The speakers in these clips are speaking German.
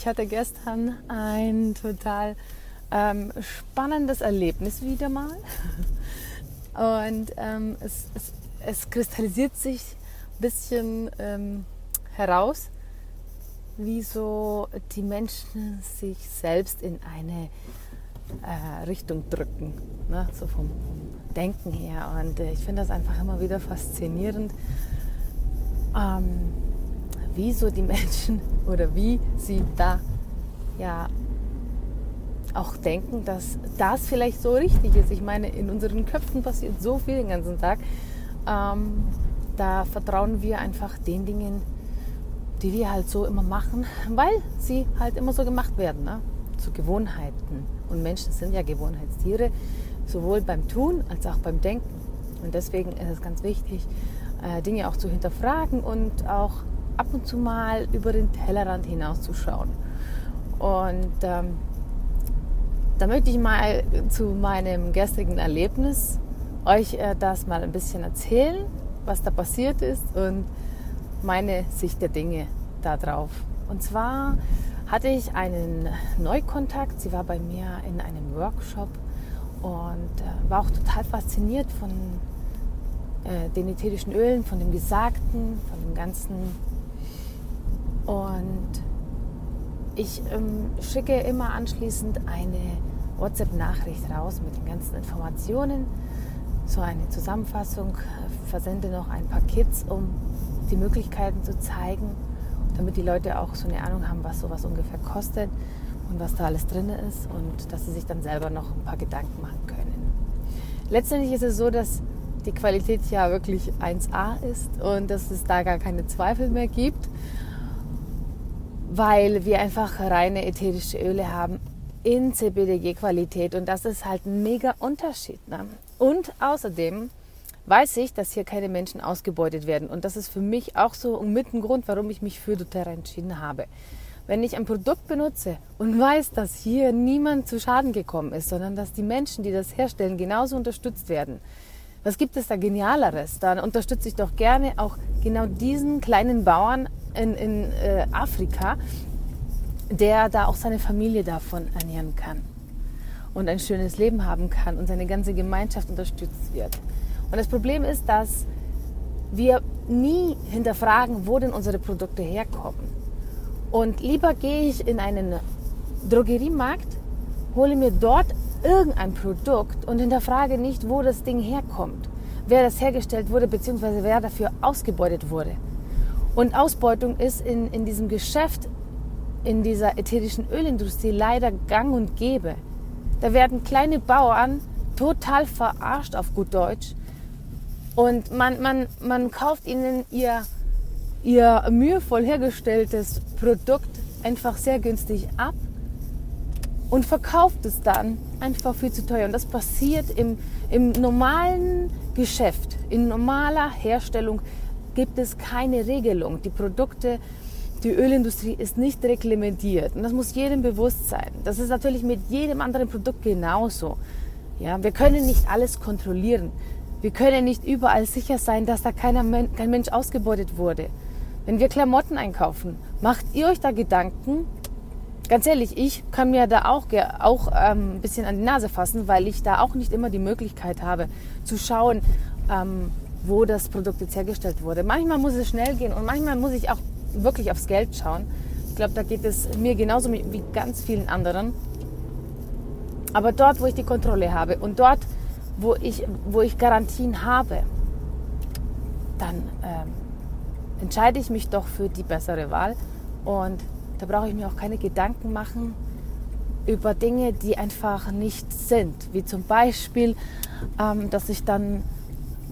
Ich hatte gestern ein total ähm, spannendes Erlebnis wieder mal. Und ähm, es, es, es, kristallisiert sich ein bisschen ähm, heraus, wie so die Menschen sich selbst in eine äh, Richtung drücken, ne? so vom, vom, Denken her. Und äh, ich finde das einfach immer wieder faszinierend. Ähm, wie so die Menschen oder wie sie da ja auch denken, dass das vielleicht so richtig ist. Ich meine, in unseren Köpfen passiert so viel den ganzen Tag. Ähm, da vertrauen wir einfach den Dingen, die wir halt so immer machen, weil sie halt immer so gemacht werden, ne? zu Gewohnheiten. Und Menschen sind ja Gewohnheitstiere, sowohl beim Tun als auch beim Denken. Und deswegen ist es ganz wichtig, äh, Dinge auch zu hinterfragen und auch ab und zu mal über den Tellerrand hinauszuschauen. Und ähm, da möchte ich mal zu meinem gestrigen Erlebnis euch äh, das mal ein bisschen erzählen, was da passiert ist und meine Sicht der Dinge darauf. Und zwar hatte ich einen Neukontakt. Sie war bei mir in einem Workshop und äh, war auch total fasziniert von äh, den ätherischen Ölen, von dem Gesagten, von dem ganzen und ich ähm, schicke immer anschließend eine WhatsApp-Nachricht raus mit den ganzen Informationen, so eine Zusammenfassung, versende noch ein paar Kits, um die Möglichkeiten zu zeigen, damit die Leute auch so eine Ahnung haben, was sowas ungefähr kostet und was da alles drin ist und dass sie sich dann selber noch ein paar Gedanken machen können. Letztendlich ist es so, dass die Qualität ja wirklich 1A ist und dass es da gar keine Zweifel mehr gibt weil wir einfach reine ätherische Öle haben in CBDG-Qualität und das ist halt ein mega Unterschied. Ne? Und außerdem weiß ich, dass hier keine Menschen ausgebeutet werden und das ist für mich auch so mit ein Grund, warum ich mich für doTERRA entschieden habe. Wenn ich ein Produkt benutze und weiß, dass hier niemand zu Schaden gekommen ist, sondern dass die Menschen, die das herstellen, genauso unterstützt werden, was gibt es da Genialeres? Dann unterstütze ich doch gerne auch genau diesen kleinen Bauern in, in äh, Afrika, der da auch seine Familie davon ernähren kann und ein schönes Leben haben kann und seine ganze Gemeinschaft unterstützt wird. Und das Problem ist, dass wir nie hinterfragen, wo denn unsere Produkte herkommen. Und lieber gehe ich in einen Drogeriemarkt, hole mir dort irgendein Produkt und hinterfrage nicht, wo das Ding herkommt, wer das hergestellt wurde, beziehungsweise wer dafür ausgebeutet wurde. Und Ausbeutung ist in, in diesem Geschäft, in dieser ätherischen Ölindustrie leider gang und gäbe. Da werden kleine Bauern total verarscht auf gut Deutsch. Und man, man, man kauft ihnen ihr, ihr mühevoll hergestelltes Produkt einfach sehr günstig ab und verkauft es dann einfach viel zu teuer. Und das passiert im, im normalen Geschäft, in normaler Herstellung gibt es keine Regelung. Die Produkte, die Ölindustrie ist nicht reglementiert. Und das muss jedem bewusst sein. Das ist natürlich mit jedem anderen Produkt genauso. Ja, wir können nicht alles kontrollieren. Wir können nicht überall sicher sein, dass da keiner, kein Mensch ausgebeutet wurde. Wenn wir Klamotten einkaufen, macht ihr euch da Gedanken? Ganz ehrlich, ich kann mir da auch, auch ähm, ein bisschen an die Nase fassen, weil ich da auch nicht immer die Möglichkeit habe zu schauen, ähm, wo das Produkt jetzt hergestellt wurde. Manchmal muss es schnell gehen und manchmal muss ich auch wirklich aufs Geld schauen. Ich glaube, da geht es mir genauso wie ganz vielen anderen. Aber dort, wo ich die Kontrolle habe und dort, wo ich, wo ich Garantien habe, dann ähm, entscheide ich mich doch für die bessere Wahl. Und da brauche ich mir auch keine Gedanken machen über Dinge, die einfach nicht sind. Wie zum Beispiel, ähm, dass ich dann,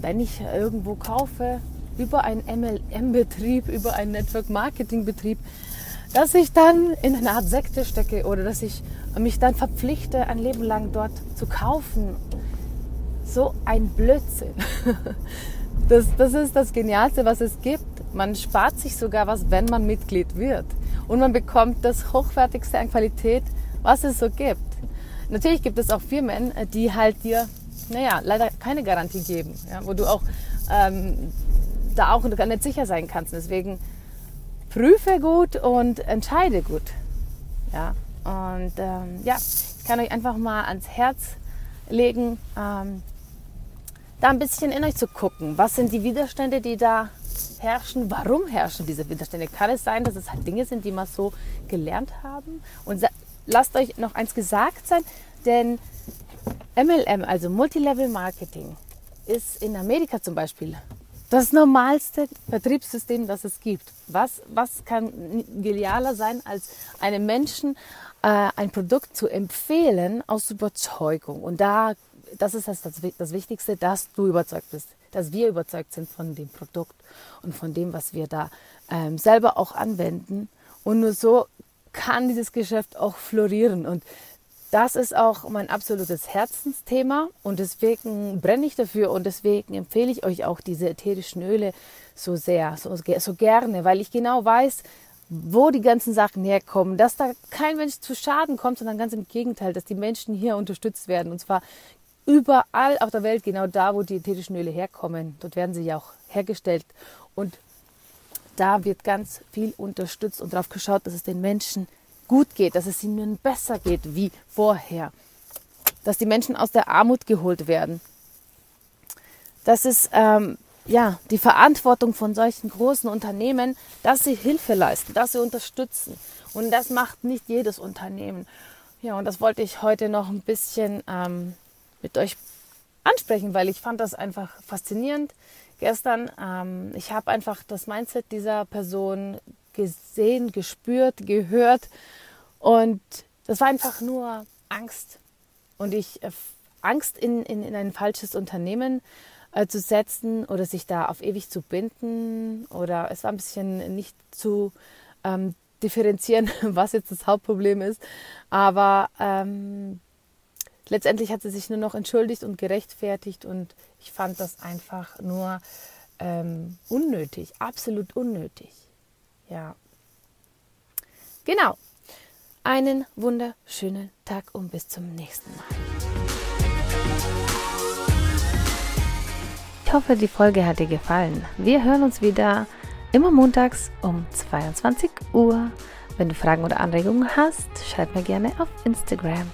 wenn ich irgendwo kaufe, über einen MLM-Betrieb, über einen Network-Marketing-Betrieb, dass ich dann in eine Art Sekte stecke oder dass ich mich dann verpflichte, ein Leben lang dort zu kaufen. So ein Blödsinn. Das, das ist das Genialste, was es gibt. Man spart sich sogar was, wenn man Mitglied wird. Und man bekommt das Hochwertigste an Qualität, was es so gibt. Natürlich gibt es auch Firmen, die halt dir, naja, leider keine Garantie geben, ja, wo du auch ähm, da auch gar nicht sicher sein kannst. Deswegen prüfe gut und entscheide gut. Ja, und ähm, ja, ich kann euch einfach mal ans Herz legen, ähm, da ein bisschen in euch zu gucken. Was sind die Widerstände, die da herrschen? Warum herrschen diese Widerstände? Kann es sein, dass es halt Dinge sind, die wir so gelernt haben? Und lasst euch noch eins gesagt sein, denn MLM, also Multilevel Marketing, ist in Amerika zum Beispiel das normalste Vertriebssystem, das es gibt. Was, was kann genialer sein, als einem Menschen äh, ein Produkt zu empfehlen aus Überzeugung? Und da, das ist das, das, das Wichtigste, dass du überzeugt bist, dass wir überzeugt sind von dem Produkt und von dem, was wir da ähm, selber auch anwenden. Und nur so kann dieses Geschäft auch florieren. Und das ist auch mein absolutes Herzensthema und deswegen brenne ich dafür und deswegen empfehle ich euch auch diese ätherischen Öle so sehr, so, so gerne, weil ich genau weiß, wo die ganzen Sachen herkommen, dass da kein Mensch zu Schaden kommt, sondern ganz im Gegenteil, dass die Menschen hier unterstützt werden und zwar überall auf der Welt, genau da, wo die ätherischen Öle herkommen. Dort werden sie ja auch hergestellt und da wird ganz viel unterstützt und darauf geschaut, dass es den Menschen gut geht, dass es ihnen besser geht wie vorher, dass die Menschen aus der Armut geholt werden. Das ist ähm, ja die Verantwortung von solchen großen Unternehmen, dass sie Hilfe leisten, dass sie unterstützen. Und das macht nicht jedes Unternehmen. Ja, und das wollte ich heute noch ein bisschen ähm, mit euch ansprechen, weil ich fand das einfach faszinierend gestern. Ähm, ich habe einfach das Mindset dieser Person gesehen, gespürt, gehört. Und das war einfach nur Angst. Und ich äh, Angst in, in, in ein falsches Unternehmen äh, zu setzen oder sich da auf ewig zu binden. Oder es war ein bisschen nicht zu ähm, differenzieren, was jetzt das Hauptproblem ist. Aber ähm, letztendlich hat sie sich nur noch entschuldigt und gerechtfertigt. Und ich fand das einfach nur ähm, unnötig, absolut unnötig. Ja. Genau. Einen wunderschönen Tag und bis zum nächsten Mal. Ich hoffe, die Folge hat dir gefallen. Wir hören uns wieder immer montags um 22 Uhr. Wenn du Fragen oder Anregungen hast, schreib mir gerne auf Instagram.